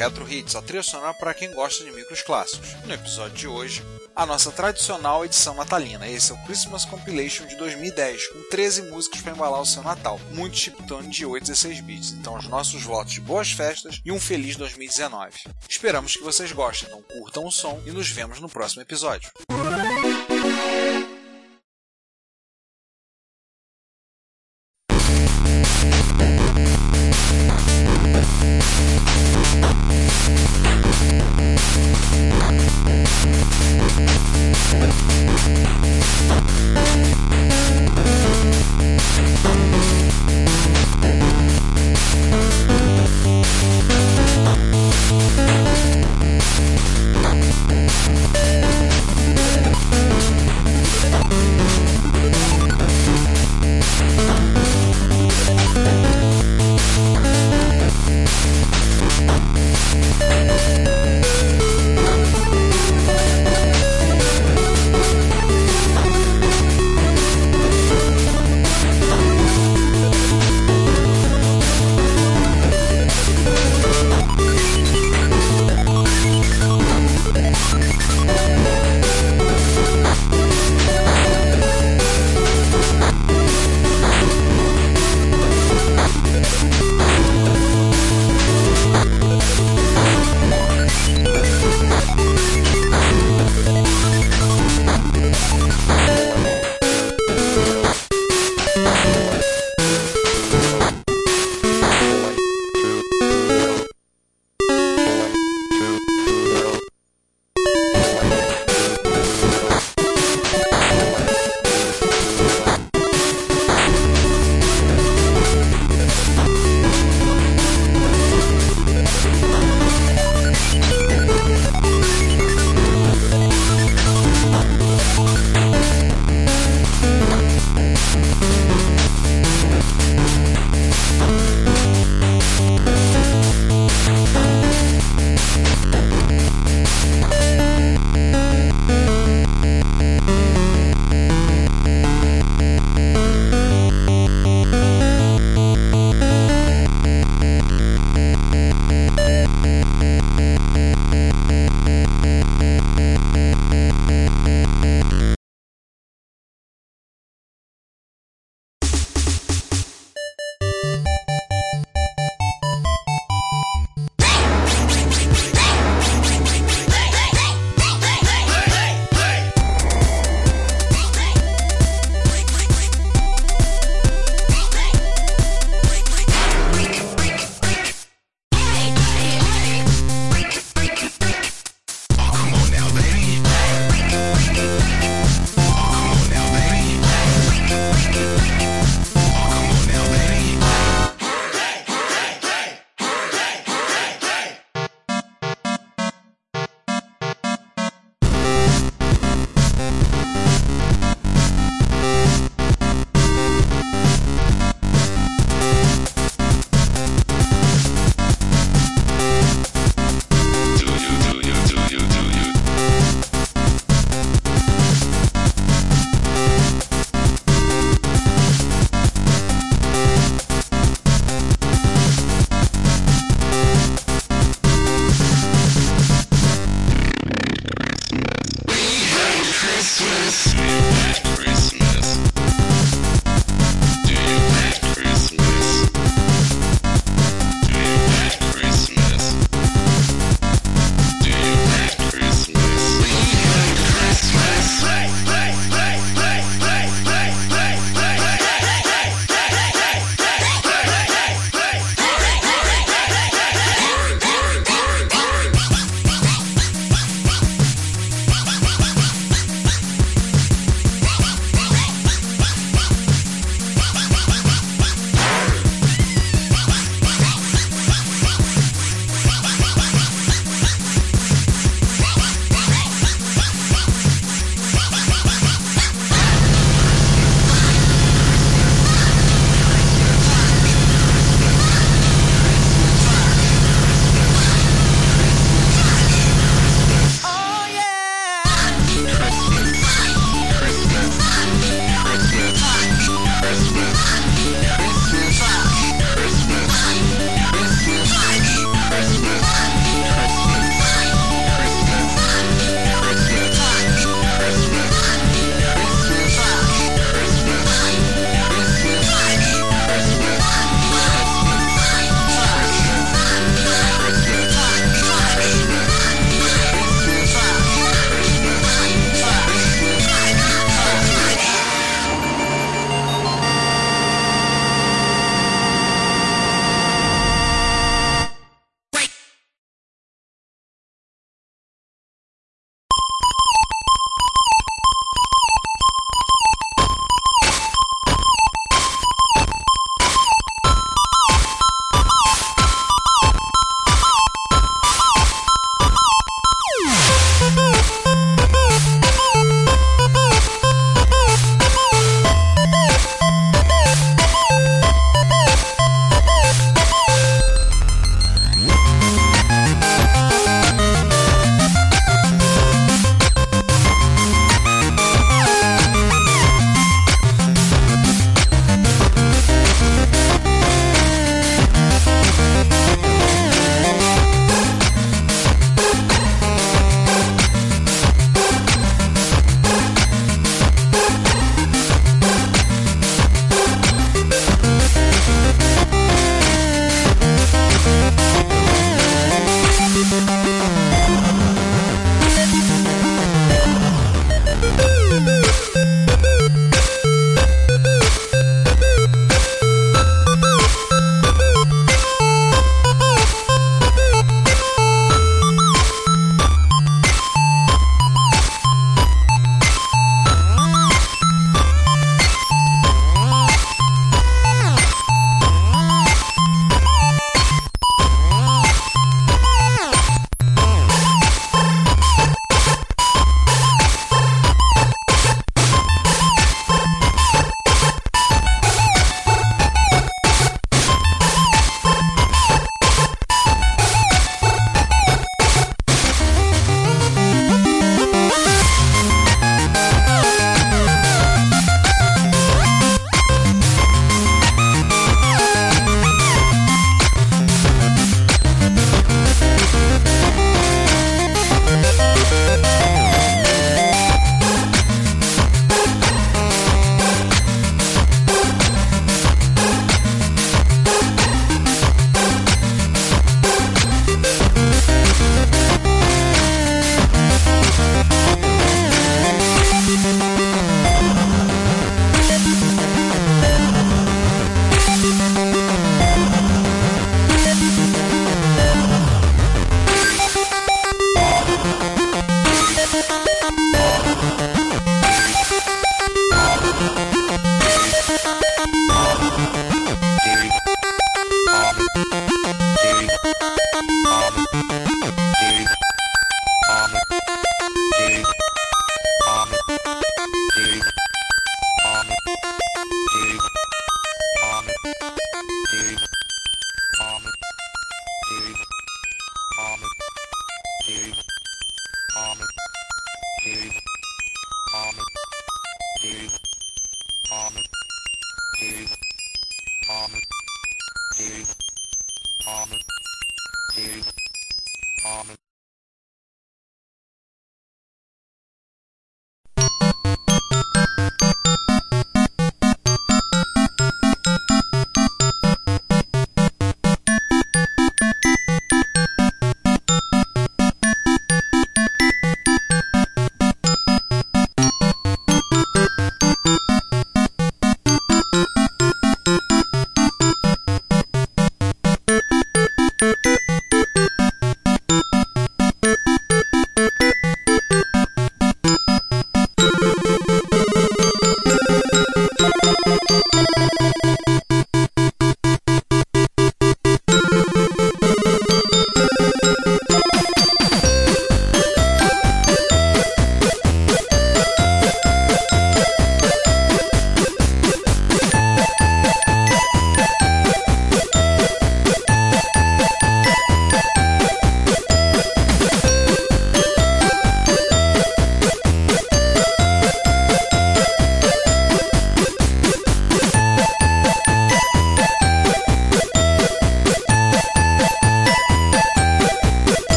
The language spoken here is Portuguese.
Retro Hits, a trilha sonora para quem gosta de micros clássicos. No episódio de hoje, a nossa tradicional edição natalina. Esse é o Christmas Compilation de 2010, com 13 músicas para embalar o seu Natal, muito chiptune de 8 e 16 bits. Então, os nossos votos de boas festas e um feliz 2019. Esperamos que vocês gostem, então curtam o som e nos vemos no próximo episódio.